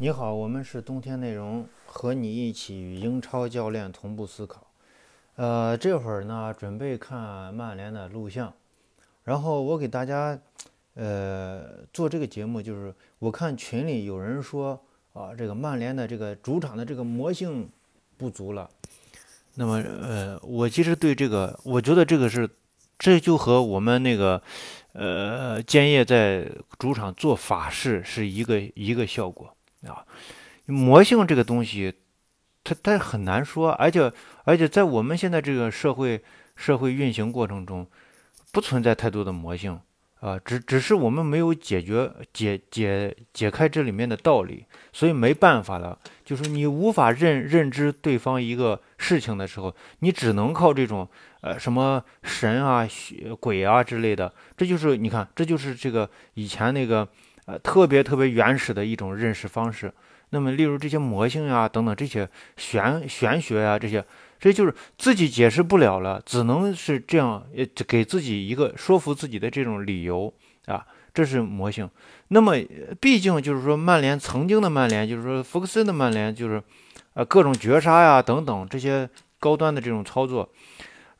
你好，我们是冬天内容，和你一起与英超教练同步思考。呃，这会儿呢，准备看曼联的录像，然后我给大家，呃，做这个节目，就是我看群里有人说啊，这个曼联的这个主场的这个魔性不足了。那么，呃，我其实对这个，我觉得这个是，这就和我们那个，呃，建业在主场做法事是一个一个效果。啊，魔性这个东西，它它很难说，而且而且在我们现在这个社会社会运行过程中，不存在太多的魔性啊，只只是我们没有解决解解解开这里面的道理，所以没办法了。就是你无法认认知对方一个事情的时候，你只能靠这种呃什么神啊、鬼啊之类的，这就是你看，这就是这个以前那个。呃，特别特别原始的一种认识方式。那么，例如这些魔性呀，等等这些玄玄学呀，这些，这就是自己解释不了了，只能是这样，呃，给自己一个说服自己的这种理由啊，这是魔性。那么，毕竟就是说，曼联曾经的曼联，就是说福克森的曼联，就是呃各种绝杀呀，等等这些高端的这种操作。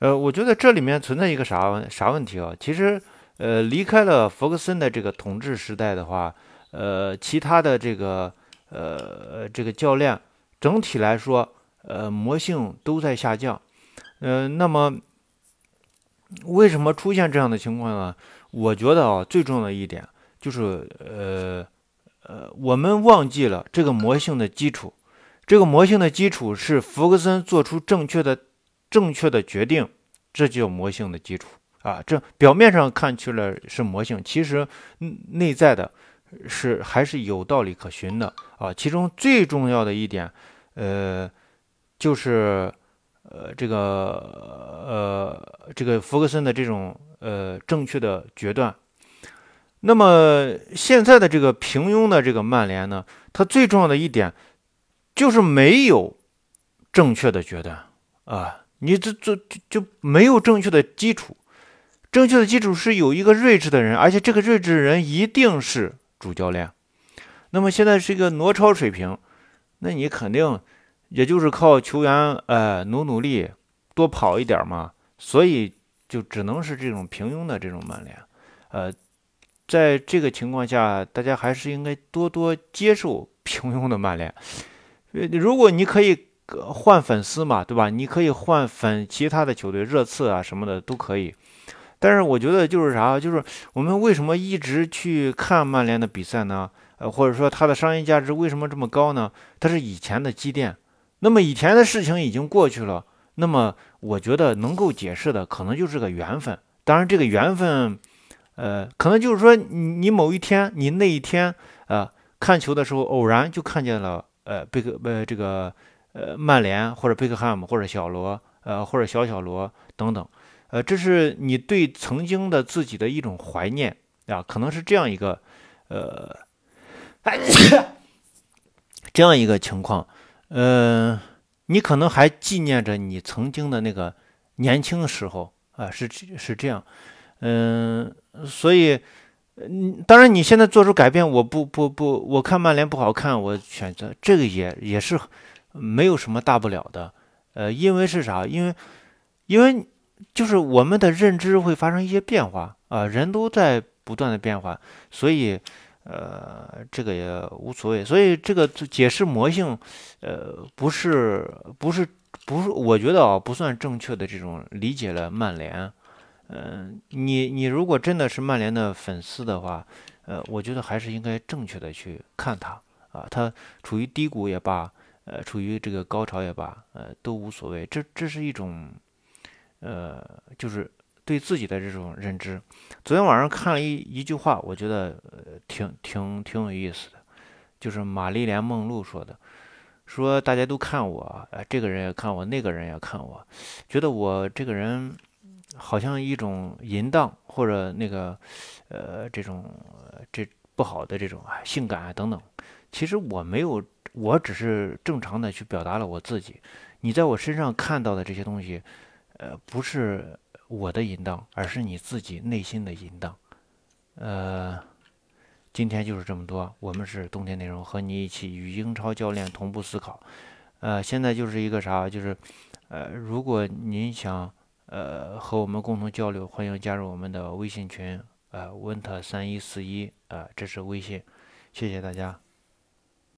呃，我觉得这里面存在一个啥问啥问题啊？其实。呃，离开了弗格森的这个统治时代的话，呃，其他的这个呃这个教练整体来说，呃，魔性都在下降。呃，那么为什么出现这样的情况呢？我觉得啊，最重要的一点就是，呃呃，我们忘记了这个魔性的基础。这个魔性的基础是弗格森做出正确的正确的决定，这就魔性的基础。啊，这表面上看去了是魔性，其实内在的是还是有道理可循的啊。其中最重要的一点，呃，就是呃这个呃这个福格森的这种呃正确的决断。那么现在的这个平庸的这个曼联呢，它最重要的一点就是没有正确的决断啊，你这这就没有正确的基础。正确的基础是有一个睿智的人，而且这个睿智的人一定是主教练。那么现在是一个挪超水平，那你肯定也就是靠球员呃努努力多跑一点嘛，所以就只能是这种平庸的这种曼联。呃，在这个情况下，大家还是应该多多接受平庸的曼联。如果你可以换粉丝嘛，对吧？你可以换粉其他的球队，热刺啊什么的都可以。但是我觉得就是啥，就是我们为什么一直去看曼联的比赛呢？呃，或者说它的商业价值为什么这么高呢？它是以前的积淀。那么以前的事情已经过去了，那么我觉得能够解释的可能就是个缘分。当然，这个缘分，呃，可能就是说你你某一天，你那一天，呃，看球的时候偶然就看见了，呃，贝克，呃，这个，呃，曼联或者贝克汉姆或者小罗，呃，或者小小罗等等。呃，这是你对曾经的自己的一种怀念啊，可能是这样一个，呃，这样一个情况，嗯，你可能还纪念着你曾经的那个年轻时候啊，是是这样，嗯，所以，嗯，当然你现在做出改变，我不不不，我看曼联不好看，我选择这个也也是没有什么大不了的，呃，因为是啥？因为因为。就是我们的认知会发生一些变化啊，人都在不断的变化，所以，呃，这个也无所谓。所以这个解释魔性，呃，不是不是不是，我觉得啊，不算正确的这种理解了曼联。嗯，你你如果真的是曼联的粉丝的话，呃，我觉得还是应该正确的去看他啊，他处于低谷也罢，呃，处于这个高潮也罢，呃，都无所谓。这这是一种。呃，就是对自己的这种认知。昨天晚上看了一一句话，我觉得呃挺挺挺有意思的，就是玛丽莲梦露说的，说大家都看我，呃，这个人也看我，那个人也看我，觉得我这个人好像一种淫荡或者那个呃这种这不好的这种啊性感啊等等。其实我没有，我只是正常的去表达了我自己。你在我身上看到的这些东西。呃，不是我的淫荡，而是你自己内心的淫荡。呃，今天就是这么多，我们是冬天内容，和你一起与英超教练同步思考。呃，现在就是一个啥，就是，呃，如果您想呃和我们共同交流，欢迎加入我们的微信群，呃，，winter 三一四一，呃，这是微信，谢谢大家。